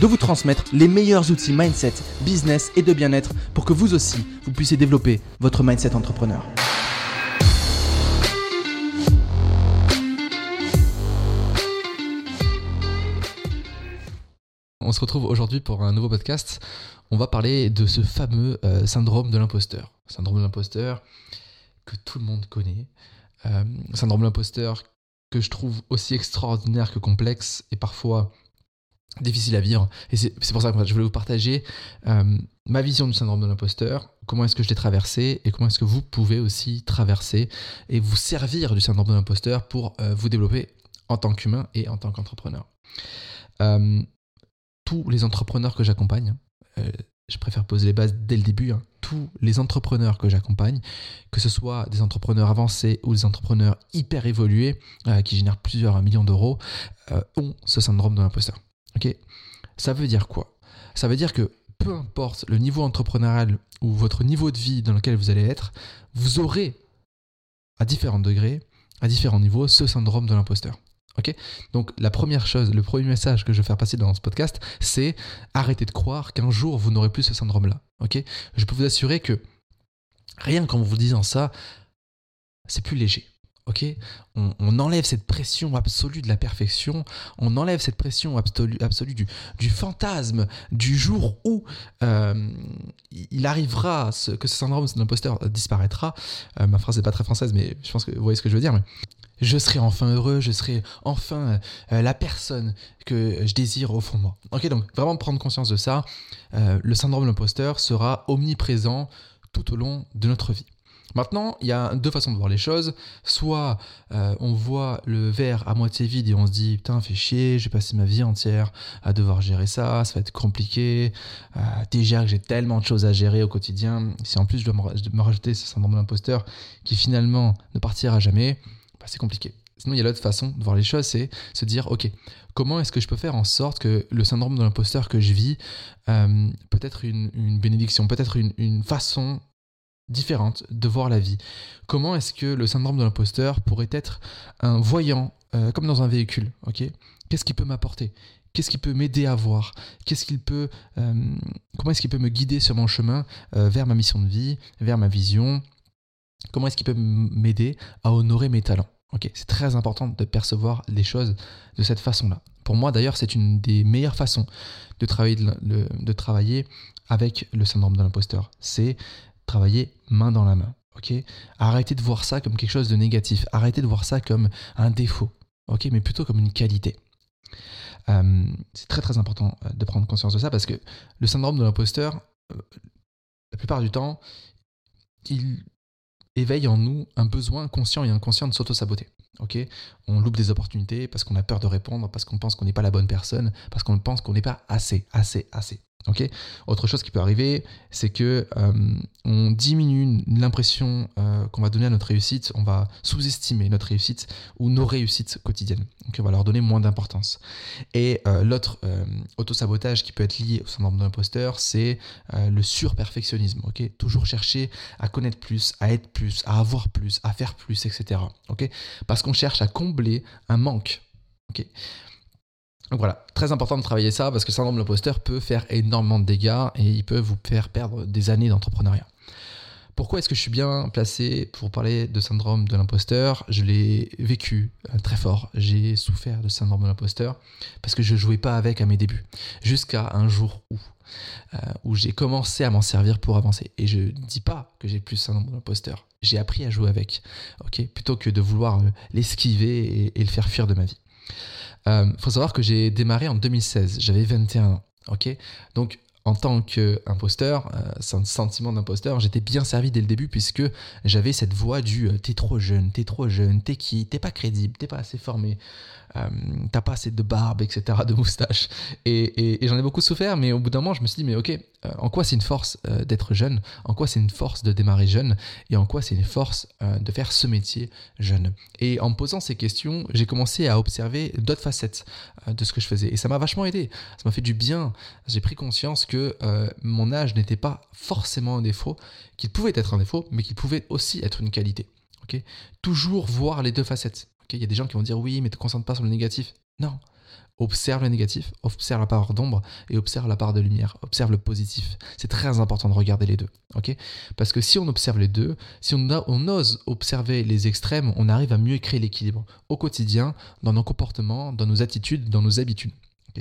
de vous transmettre les meilleurs outils mindset, business et de bien-être pour que vous aussi, vous puissiez développer votre mindset entrepreneur. On se retrouve aujourd'hui pour un nouveau podcast. On va parler de ce fameux euh, syndrome de l'imposteur. Syndrome de l'imposteur que tout le monde connaît. Euh, syndrome de l'imposteur que je trouve aussi extraordinaire que complexe et parfois difficile à vivre. Et c'est pour ça que je voulais vous partager euh, ma vision du syndrome de l'imposteur, comment est-ce que je l'ai traversé et comment est-ce que vous pouvez aussi traverser et vous servir du syndrome de l'imposteur pour euh, vous développer en tant qu'humain et en tant qu'entrepreneur. Euh, tous les entrepreneurs que j'accompagne, je préfère poser les bases dès le début, hein, tous les entrepreneurs que j'accompagne, que ce soit des entrepreneurs avancés ou des entrepreneurs hyper évolués qui génèrent plusieurs millions d'euros, ont ce syndrome de l'imposteur. Ok Ça veut dire quoi? Ça veut dire que peu importe le niveau entrepreneurial ou votre niveau de vie dans lequel vous allez être, vous aurez à différents degrés, à différents niveaux, ce syndrome de l'imposteur. Ok? Donc la première chose, le premier message que je veux faire passer dans ce podcast, c'est arrêtez de croire qu'un jour vous n'aurez plus ce syndrome-là. Ok? Je peux vous assurer que rien qu'en vous disant ça, c'est plus léger. Ok, on, enlève cette pression absolue de la perfection, on enlève cette pression absolue, absolue du, fantasme du jour où euh, il arrivera que ce syndrome de l'imposteur disparaîtra. Euh, ma phrase n'est pas très française, mais je pense que vous voyez ce que je veux dire. Mais je serai enfin heureux, je serai enfin euh, la personne que je désire au fond de moi. Ok, donc vraiment prendre conscience de ça. le syndrome de l'imposteur sera omniprésent tout au long de notre vie. Maintenant, il y a deux façons de voir les choses. Soit euh, on voit le verre à moitié vide et on se dit putain, fait chier, j'ai passé ma vie entière à devoir gérer ça, ça va être compliqué. Euh, déjà que j'ai tellement de choses à gérer au quotidien, si en plus je dois me, rajouter ce syndrome d'imposteur qui finalement ne partira jamais, bah, c'est compliqué. Sinon, il y a l'autre façon de voir les choses, c'est se dire, ok, comment est-ce que je peux faire en sorte que le syndrome de l'imposteur que je vis euh, peut être une, bénédiction, peut-être une façon différente de voir la vie. Comment est-ce que le syndrome de l'imposteur pourrait être un voyant, euh, comme dans un véhicule, ok? Qu'est-ce qu'il peut m'apporter? Qu'est-ce qui peut m'aider à voir? Qu'est-ce qu'il peut, euh, comment est-ce qu'il peut me guider sur mon chemin euh, vers ma mission de vie, vers ma vision? Comment est-ce qu'il peut m'aider à honorer mes talents? Ok, c'est très important de percevoir les choses de cette façon-là. Pour moi, d'ailleurs, c'est une des meilleures façons de travailler, de travailler avec le syndrome de l'imposteur. C'est travailler main dans la main. ok? Arrêtez de voir ça comme quelque chose de négatif. Arrêtez de voir ça comme un défaut. Mais plutôt comme une qualité. Euh, c'est très très important euh, de prendre conscience de ça parce que le syndrome de l'imposteur, euh, la plupart du temps, il éveille en nous un besoin conscient et inconscient de s'auto-saboter. on loupe des opportunités parce qu'on a peur de répondre, parce qu'on pense qu'on n'est pas la bonne personne, parce qu'on pense qu'on n'est pas assez, assez, assez. Ok. Autre chose qui peut arriver, c'est que euh, on diminue l'impression euh, qu'on va donner à notre réussite, on va sous-estimer notre réussite ou nos réussites quotidiennes. Donc on va leur donner moins d'importance. Et euh, l'autre auto-sabotage qui peut être lié au syndrome de l'imposteur, c'est le surperfectionnisme. Ok. Toujours chercher à connaître plus, à être plus, à avoir plus, à faire plus, etc. Ok. Parce qu'on cherche à combler un manque. Donc voilà, très important de travailler ça parce que le syndrome de l'imposteur peut faire énormément de dégâts et il peut vous faire perdre des années d'entrepreneuriat. Pourquoi est-ce que je suis bien placé pour parler de syndrome de l'imposteur? Je l'ai vécu euh, très fort. J'ai souffert de syndrome de l'imposteur parce que je ne jouais pas avec à mes débuts. Jusqu'à un jour où, euh, j'ai commencé à m'en servir pour avancer. Et je ne dis pas que j'ai plus syndrome de l'imposteur. J'ai appris à jouer avec, plutôt que de vouloir euh, l'esquiver et le faire fuir de ma vie. Il euh, faut savoir que j'ai démarré en 2016, j'avais 21 ans. ok? Donc, en tant qu'imposteur, euh, un sentiment d'imposteur, j'étais bien servi dès le début puisque j'avais cette voix du euh, t'es trop jeune, t'es trop jeune, t'es qui, t'es pas crédible, t'es pas assez formé, euh, t'as pas assez de barbe, etc., de moustache. Et, j'en ai beaucoup souffert, mais au bout d'un moment, je me suis dit, mais ok, euh, en quoi c'est une force euh, d'être jeune? En quoi c'est une force de démarrer jeune? Et en quoi c'est une force de faire ce métier jeune? Et en me posant ces questions, j'ai commencé à observer d'autres facettes de ce que je faisais. Et ça m'a vachement aidé. Ça m'a fait du bien. J'ai pris conscience que mon âge n'était pas forcément un défaut, qu'il pouvait être un défaut, mais qu'il pouvait aussi être une qualité. Toujours voir les deux facettes. Il y a des gens qui vont dire oui, mais ne te concentre pas sur le négatif. Non. Observe le négatif, observe la part d'ombre et observe la part de lumière. Observe le positif. C'est très important de regarder les deux. Parce que si on observe les deux, si on, ose observer les extrêmes, on arrive à mieux créer l'équilibre au quotidien, dans nos comportements, dans nos attitudes, dans nos habitudes.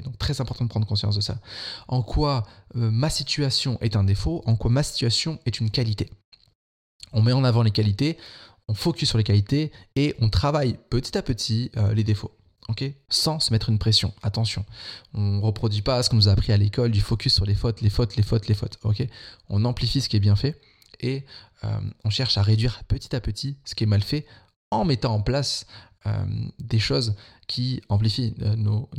donc très important de prendre conscience de ça. En quoi euh, ma situation est un défaut, en quoi ma situation est une qualité. On met en avant les qualités, on focus sur les qualités et on travaille petit à petit euh, les défauts. ok? Sans se mettre une pression. Attention, on ne reproduit pas ce qu'on nous a appris à l'école, du focus sur les fautes, les fautes, les fautes, les fautes. ok? On amplifie ce qui est bien fait et euh, on cherche à réduire petit à petit ce qui est mal fait en mettant en place euh, des choses qui amplifient nos,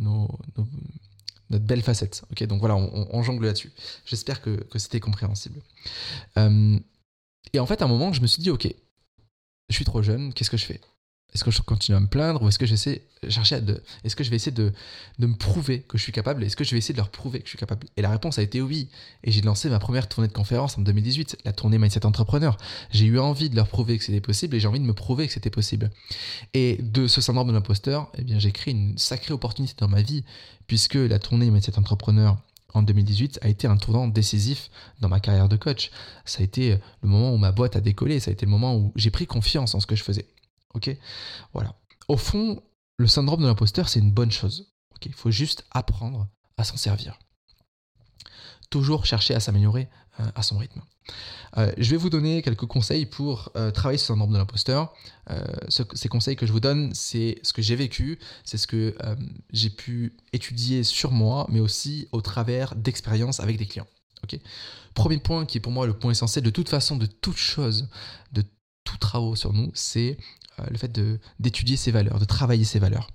notre belle facette. ok? Donc voilà, on, jongle là-dessus. J'espère que c'était compréhensible. et en fait, à un moment, je me suis dit, ok, je suis trop jeune, qu'est-ce que je fais? Est-ce que je continue à me plaindre ou est-ce que j'essaie chercher à de, est-ce que je vais essayer de, de me prouver que je suis capable? Est-ce que je vais essayer de leur prouver que je suis capable? Et la réponse a été oui. Et j'ai lancé ma première tournée de conférence en 2018, la tournée Mindset Entrepreneur. J'ai eu envie de leur prouver que c'était possible et j'ai envie de me prouver que c'était possible. Et de ce syndrome de l'imposteur, eh bien j'ai créé une sacrée opportunité dans ma vie puisque la tournée Mindset Entrepreneur en 2018 a été un tournant décisif dans ma carrière de coach. Ça a été le moment où ma boîte a décollé, ça a été le moment où j'ai pris confiance en ce que je faisais. Ok? Voilà. Au fond, le syndrome de l'imposteur, c'est une bonne chose. Il faut juste apprendre à s'en servir. Toujours chercher à s'améliorer à son rythme. Euh, je vais vous donner quelques conseils pour euh, travailler sur le syndrome de l'imposteur. ces conseils que je vous donne, c'est ce que j'ai vécu, c'est ce que j'ai pu étudier sur moi, mais aussi au travers d'expériences avec des clients. Premier point qui est pour moi le point essentiel de toute façon, de toute chose, de tout travaux sur nous, c'est le fait d'étudier ses valeurs, de travailler ses valeurs.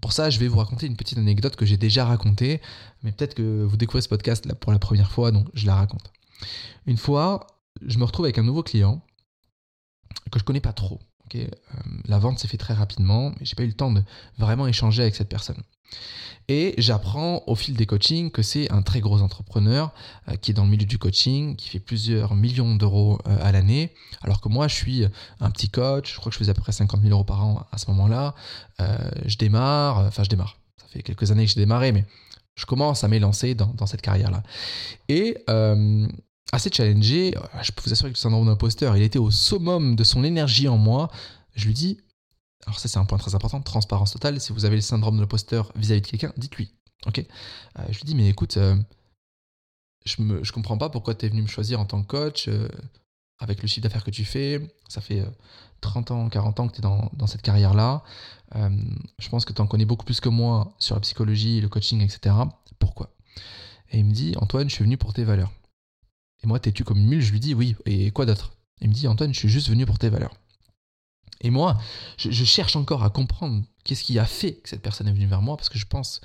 Pour ça, je vais vous raconter une petite anecdote que j'ai déjà racontée, mais peut-être que vous découvrez ce podcast pour la première fois, donc je la raconte. Une fois, je me retrouve avec un nouveau client que je connais pas trop. Euh, la vente s'est faite très rapidement, mais j'ai pas eu le temps de vraiment échanger avec cette personne. Et j'apprends au fil des coachings que c'est un très gros entrepreneur euh, qui est dans le milieu du coaching, qui fait plusieurs millions d'euros euh, à l'année, alors que moi je suis un petit coach, je crois que je faisais à peu près 50 000 euros par an à ce moment-là. je démarre, enfin je démarre, ça fait quelques années que j'ai démarré, mais je commence à m'élancer dans, dans cette carrière-là. Et assez challengé, je peux vous assurer que le syndrome d'imposteur, il était au summum de son énergie en moi. Je lui dis, alors ça c'est un point très important, transparence totale, si vous avez le syndrome de l'imposteur vis-à-vis de quelqu'un, dites-lui. Ok euh, Je lui dis, mais écoute, euh, je ne je comprends pas pourquoi tu es venu me choisir en tant que coach, euh, avec le chiffre d'affaires que tu fais, ça fait 30 ans, 40 ans que tu es dans, dans, cette carrière-là, je pense que tu en connais beaucoup plus que moi sur la psychologie, le coaching, etc. Pourquoi? Et il me dit, Antoine, je suis venu pour tes valeurs. Et moi, t'es-tu comme une mule Je lui dis oui. Et quoi d'autre? Il me dit Antoine, je suis juste venu pour tes valeurs. Et moi, je, cherche encore à comprendre qu'est-ce qui a fait que cette personne est venue vers moi parce que je pense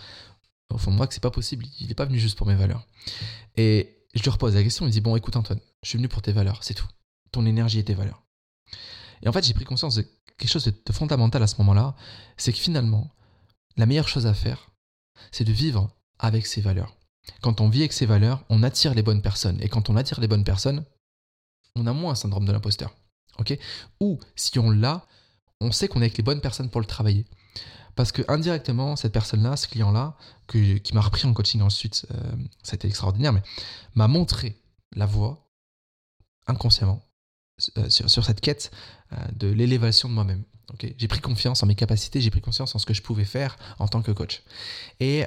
au fond de moi que c'est pas possible. Il n'est pas venu juste pour mes valeurs. Et je lui repose la question. Il me dit bon, écoute Antoine, je suis venu pour tes valeurs, c'est tout. Ton énergie et tes valeurs. Et en fait, j'ai pris conscience de quelque chose de fondamental à ce moment-là, c'est que finalement, la meilleure chose à faire, c'est de vivre avec ses valeurs. Quand on vit avec ses valeurs, on attire les bonnes personnes. Et quand on attire les bonnes personnes, on a moins un syndrome de l'imposteur. ok? Ou si on l'a, on sait qu'on est avec les bonnes personnes pour le travailler. Parce que indirectement, cette personne-là, ce client-là, qui m'a repris en coaching ensuite, euh, été extraordinaire, mais m'a montré la voie inconsciemment euh, sur, cette quête euh, de l'élévation de moi-même. j'ai pris confiance en mes capacités, j'ai pris confiance en ce que je pouvais faire en tant que coach. Et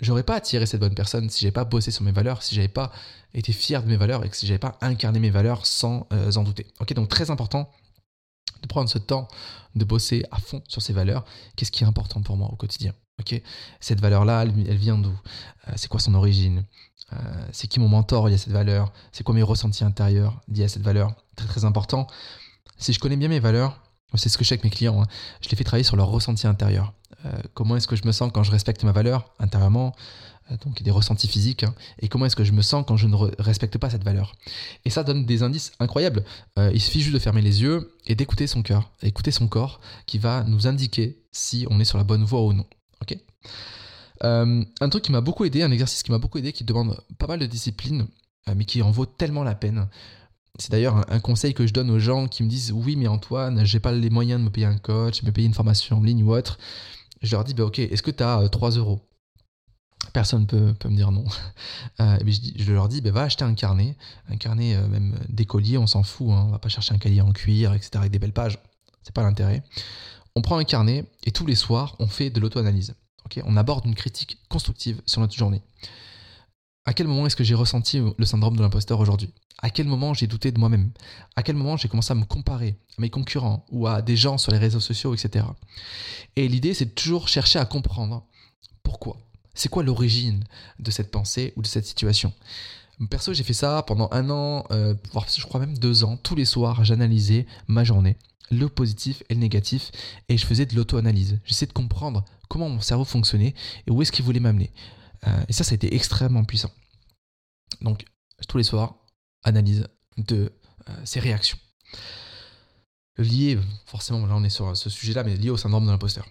j'aurais pas attiré cette bonne personne si j'avais pas bossé sur mes valeurs, si j'avais pas été fier de mes valeurs et que si j'avais pas incarné mes valeurs sans euh, en douter. Ok, donc très important de prendre ce temps de bosser à fond sur ces valeurs. Qu'est-ce qui est important pour moi au quotidien? Ok, cette valeur-là, elle, vient d'où? Euh, C'est quoi son origine? Euh, C'est qui mon mentor lié à cette valeur? C'est quoi mes ressentis intérieurs liés à cette valeur? Très très important. Si je connais bien mes valeurs, c'est ce que je fais avec mes clients, hein. je les fais travailler sur leur ressenti intérieur. Euh, comment est-ce que je me sens quand je respecte ma valeur intérieurement? Euh, donc des ressentis physiques, hein. et comment est-ce que je me sens quand je ne respecte pas cette valeur? Et ça donne des indices incroyables. Euh, il suffit juste de fermer les yeux et d'écouter son cœur, écouter son corps, qui va nous indiquer si on est sur la bonne voie ou non. Ok? Un truc qui m'a beaucoup aidé, un exercice qui m'a beaucoup aidé, qui demande pas mal de discipline, mais qui en vaut tellement la peine. C'est d'ailleurs un, conseil que je donne aux gens qui me disent oui mais Antoine, j'ai pas les moyens de me payer un coach, me payer une formation en ligne ou autre. Je leur dis bah ok, est-ce que tu as 3 euros? Personne ne peut, peut, me dire non. Euh, je, leur dis, bah, va acheter un carnet, un carnet euh, même d'écolier, on s'en fout, hein, on va pas chercher un cahier en cuir, etc., avec des belles pages, c'est pas l'intérêt. On prend un carnet et tous les soirs, on fait de l'auto-analyse. on aborde une critique constructive sur notre journée. À quel moment est-ce que j'ai ressenti le syndrome de l'imposteur aujourd'hui? À quel moment j'ai douté de moi-même? À quel moment j'ai commencé à me comparer à mes concurrents ou à des gens sur les réseaux sociaux, etc. Et l'idée, c'est toujours chercher à comprendre pourquoi. C'est quoi l'origine de cette pensée ou de cette situation? Perso, j'ai fait ça pendant un an, euh, voire je crois même deux ans. Tous les soirs, j'analysais ma journée, le positif et le négatif, et je faisais de l'auto-analyse. J'essayais de comprendre comment mon cerveau fonctionnait et où est-ce qu'il voulait m'amener. Euh, et ça, ça a été extrêmement puissant. Donc, tous les soirs, analyse de euh, ces réactions. Lié, forcément, là on est sur ce sujet-là, mais lié au syndrome de l'imposteur.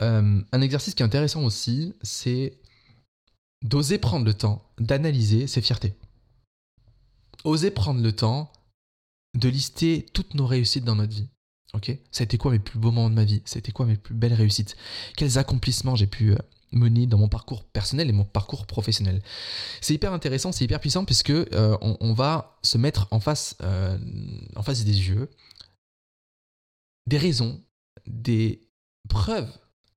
Euh, un exercice qui est intéressant aussi, c'est d'oser prendre le temps d'analyser ses fiertés. Oser prendre le temps de lister toutes nos réussites dans notre vie. Ok? Ça a été quoi mes plus beaux moments de ma vie? Ça a été quoi mes plus belles réussites? Quels accomplissements j'ai pu mener dans mon parcours personnel et mon parcours professionnel. C'est hyper intéressant, c'est hyper puissant puisque euh, on, va se mettre en face, euh, en face des yeux des raisons, des preuves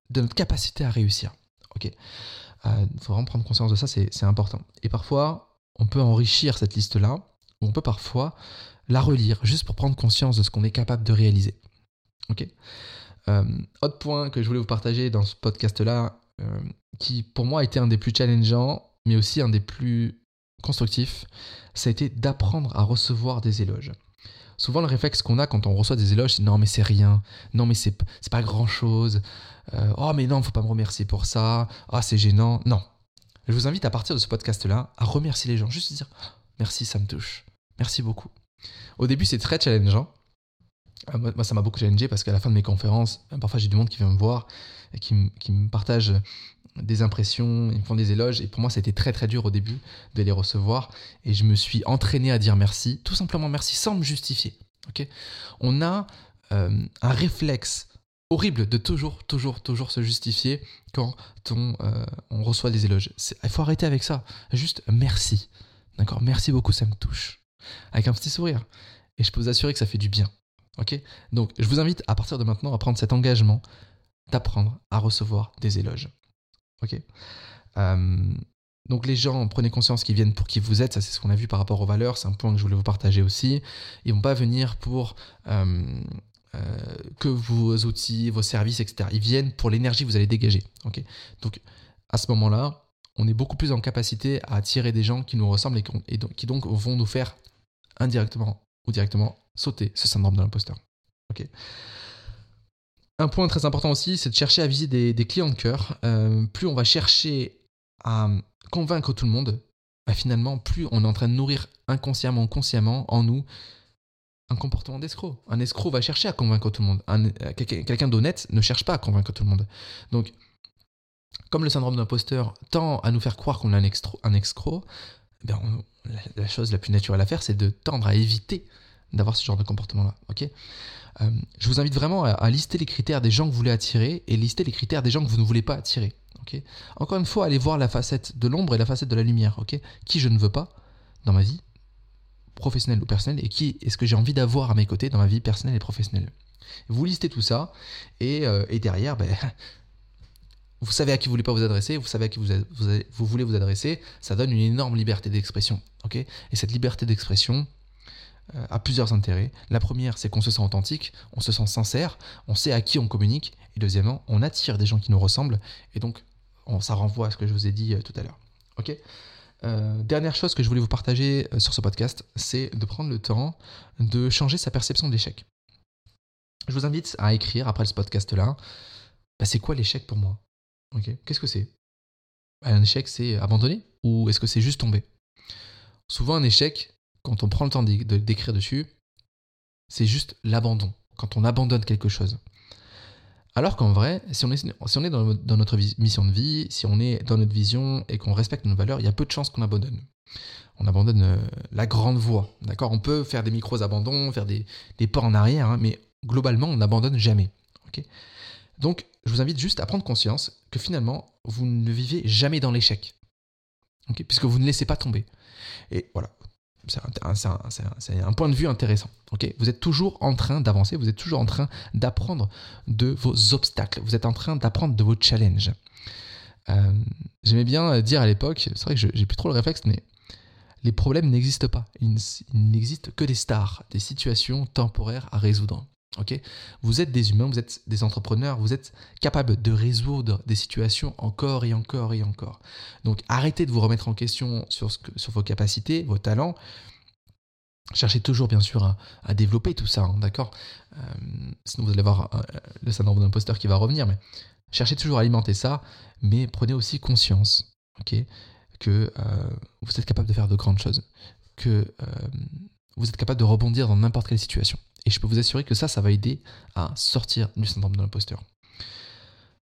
de notre capacité à réussir. Ok, il euh, faut vraiment prendre conscience de ça, c'est important. Et parfois, on peut enrichir cette liste-là, ou on peut parfois la relire juste pour prendre conscience de ce qu'on est capable de réaliser. Ok. autre point que je voulais vous partager dans ce podcast-là, qui pour moi a été un des plus challengeants, mais aussi un des plus constructifs, ça a été d'apprendre à recevoir des éloges. Souvent, le réflexe qu'on a quand on reçoit des éloges, c'est non, mais c'est rien, non, mais c'est pas grand chose, euh, oh, mais non, faut pas me remercier pour ça, ah, oh, c'est gênant. Non. Je vous invite à partir de ce podcast-là à remercier les gens, juste dire merci, ça me touche, merci beaucoup. Au début, c'est très challengeant. Euh, moi, ça m'a beaucoup challengé parce qu'à la fin de mes conférences, parfois j'ai du monde qui vient me voir qui, me partagent des impressions, ils me font des éloges. Et pour moi, ça a été très très dur au début de les recevoir. Et je me suis entraîné à dire merci, tout simplement merci, sans me justifier. ok? On a euh, un réflexe horrible de toujours, toujours, toujours se justifier quand on, euh, on reçoit des éloges. Il faut arrêter avec ça. Juste merci. D'accord? Merci beaucoup, ça me touche. Avec un petit sourire. Et je peux vous assurer que ça fait du bien. Ok? Donc, je vous invite à partir de maintenant à prendre cet engagement d'apprendre à recevoir des éloges. Ok euh, donc les gens, prenez conscience qu'ils viennent pour qui vous êtes, ça c'est ce qu'on a vu par rapport aux valeurs, c'est un point que je voulais vous partager aussi. Ils vont pas venir pour euh, euh, que vos outils, vos services, etc. Ils viennent pour l'énergie que vous allez dégager. ok donc à ce moment-là, on est beaucoup plus en capacité à attirer des gens qui nous ressemblent et, qui donc vont nous faire indirectement ou directement sauter ce syndrome de l'imposteur. ok un point très important aussi, c'est de chercher à viser des, clients de cœur. Euh, plus on va chercher à convaincre tout le monde, bah, finalement, plus on est en train de nourrir inconsciemment, consciemment en nous un comportement d'escroc. Un escroc va chercher à convaincre tout le monde. Euh, quelqu'un d'honnête ne cherche pas à convaincre tout le monde. Donc, comme le syndrome d'imposteur tend à nous faire croire qu'on est un, escroc, eh la, chose la plus naturelle à faire, c'est de tendre à éviter d'avoir ce genre de comportement-là. ok? Euh, je vous invite vraiment à, lister les critères des gens que vous voulez attirer et lister les critères des gens que vous ne voulez pas attirer. ok? Encore une fois, allez voir la facette de l'ombre et la facette de la lumière. ok? Qui je ne veux pas dans ma vie professionnelle ou personnelle et qui est-ce que j'ai envie d'avoir à mes côtés dans ma vie personnelle et professionnelle? Vous listez tout ça et, euh, derrière, ben, vous savez à qui vous voulez pas vous adresser, vous savez à qui vous, vous, voulez vous adresser, ça donne une énorme liberté d'expression. ok? Et cette liberté d'expression, euh, a plusieurs intérêts. La première, c'est qu'on se sent authentique, on se sent sincère, on sait à qui on communique. Et deuxièmement, on attire des gens qui nous ressemblent. Et donc, ça renvoie à ce que je vous ai dit euh, tout à l'heure. Ok? Euh, dernière chose que je voulais vous partager sur ce podcast, c'est de prendre le temps de changer sa perception de l'échec. je vous invite à écrire après ce podcast-là, bah, c'est quoi l'échec pour moi? Qu'est-ce que c'est? Un échec, c'est abandonner ou est-ce que c'est juste tomber? Souvent, un échec, quand on prend le temps d'écrire dessus, c'est juste l'abandon, quand on abandonne quelque chose. Alors qu'en vrai, si on est, si on est dans, notre mission de vie, si on est dans notre vision et qu'on respecte nos valeurs, il y a peu de chances qu'on abandonne. On abandonne euh, la grande voie, d'accord? On peut faire des micros abandons, faire des, pas en arrière, hein, mais globalement, on n'abandonne jamais. Donc, je vous invite juste à prendre conscience que finalement, vous ne vivez jamais dans l'échec, puisque vous ne laissez pas tomber. Et voilà, c'est un, point de vue intéressant. vous êtes toujours en train d'avancer, vous êtes toujours en train d'apprendre de vos obstacles, vous êtes en train d'apprendre de vos challenges. Euh, j'aimais bien dire à l'époque, c'est vrai que j'ai plus trop le réflexe, mais les problèmes n'existent pas. Il n'existe que des stars, des situations temporaires à résoudre. Vous êtes des humains, vous êtes des entrepreneurs, vous êtes capables de résoudre des situations encore et encore et encore. Donc arrêtez de vous remettre en question sur, vos capacités, vos talents. Cherchez toujours bien sûr à, développer tout ça, hein, d'accord? Euh, Sinon vous allez avoir euh, le syndrome d'imposteur qui va revenir, mais cherchez toujours à alimenter ça, mais prenez aussi conscience, ok? Que euh, vous êtes capable de faire de grandes choses, que euh, vous êtes capable de rebondir dans n'importe quelle situation. Et je peux vous assurer que ça, ça va aider à sortir du syndrome de l'imposteur.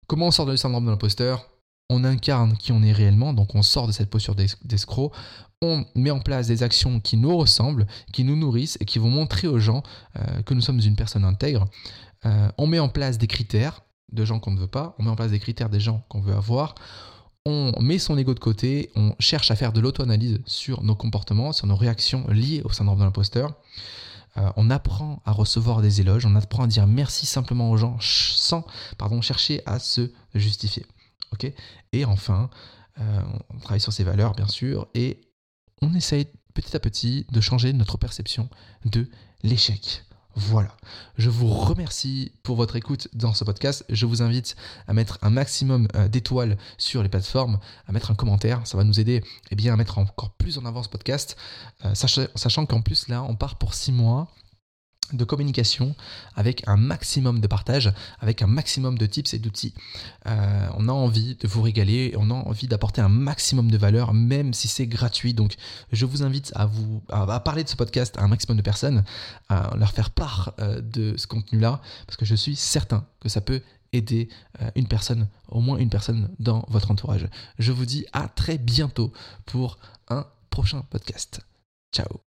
Comment on sort du syndrome de l'imposteur? On incarne qui on est réellement, donc on sort de cette posture d'escroc, on met en place des actions qui nous ressemblent, qui nous nourrissent et qui vont montrer aux gens euh, que nous sommes une personne intègre. on met en place des critères de gens qu'on ne veut pas, on met en place des critères des gens qu'on veut avoir, on met son ego de côté, on cherche à faire de l'auto-analyse sur nos comportements, sur nos réactions liées au syndrome de l'imposteur. Euh, on apprend à recevoir des éloges, on apprend à dire merci simplement aux gens sans chercher à se justifier. et enfin, euh, on travaille sur ses valeurs, bien sûr, et on essaye petit à petit de changer notre perception de l'échec. Voilà. Je vous remercie pour votre écoute dans ce podcast. Je vous invite à mettre un maximum euh, d'étoiles sur les plateformes, à mettre un commentaire. Ça va nous aider eh bien, à mettre encore plus en avant ce podcast. Euh, sachant qu'en plus, là, on part pour six mois de communication avec un maximum de partage, avec un maximum de tips et d'outils. Euh, on a envie de vous régaler, on a envie d'apporter un maximum de valeur, même si c'est gratuit. Donc, je vous invite à vous à, parler de ce podcast à un maximum de personnes, à leur faire part euh, de ce contenu-là, parce que je suis certain que ça peut aider euh, une personne, au moins une personne dans votre entourage. Je vous dis à très bientôt pour un prochain podcast. Ciao